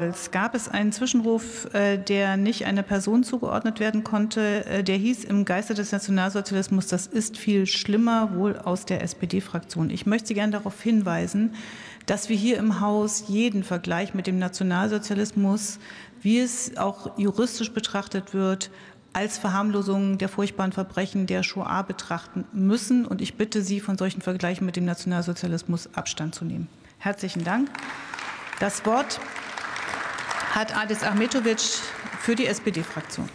Es gab es einen Zwischenruf, äh, der nicht einer Person zugeordnet werden konnte. Äh, der hieß im Geiste des Nationalsozialismus, das ist viel schlimmer, wohl aus der SPD-Fraktion. Ich möchte Sie gerne darauf hinweisen, dass wir hier im Haus jeden Vergleich mit dem Nationalsozialismus, wie es auch juristisch betrachtet wird, als Verharmlosung der furchtbaren Verbrechen der Shoah betrachten müssen. Und ich bitte Sie, von solchen Vergleichen mit dem Nationalsozialismus Abstand zu nehmen. Herzlichen Dank. Das Wort hat Adis Ahmetovic für die SPD-Fraktion.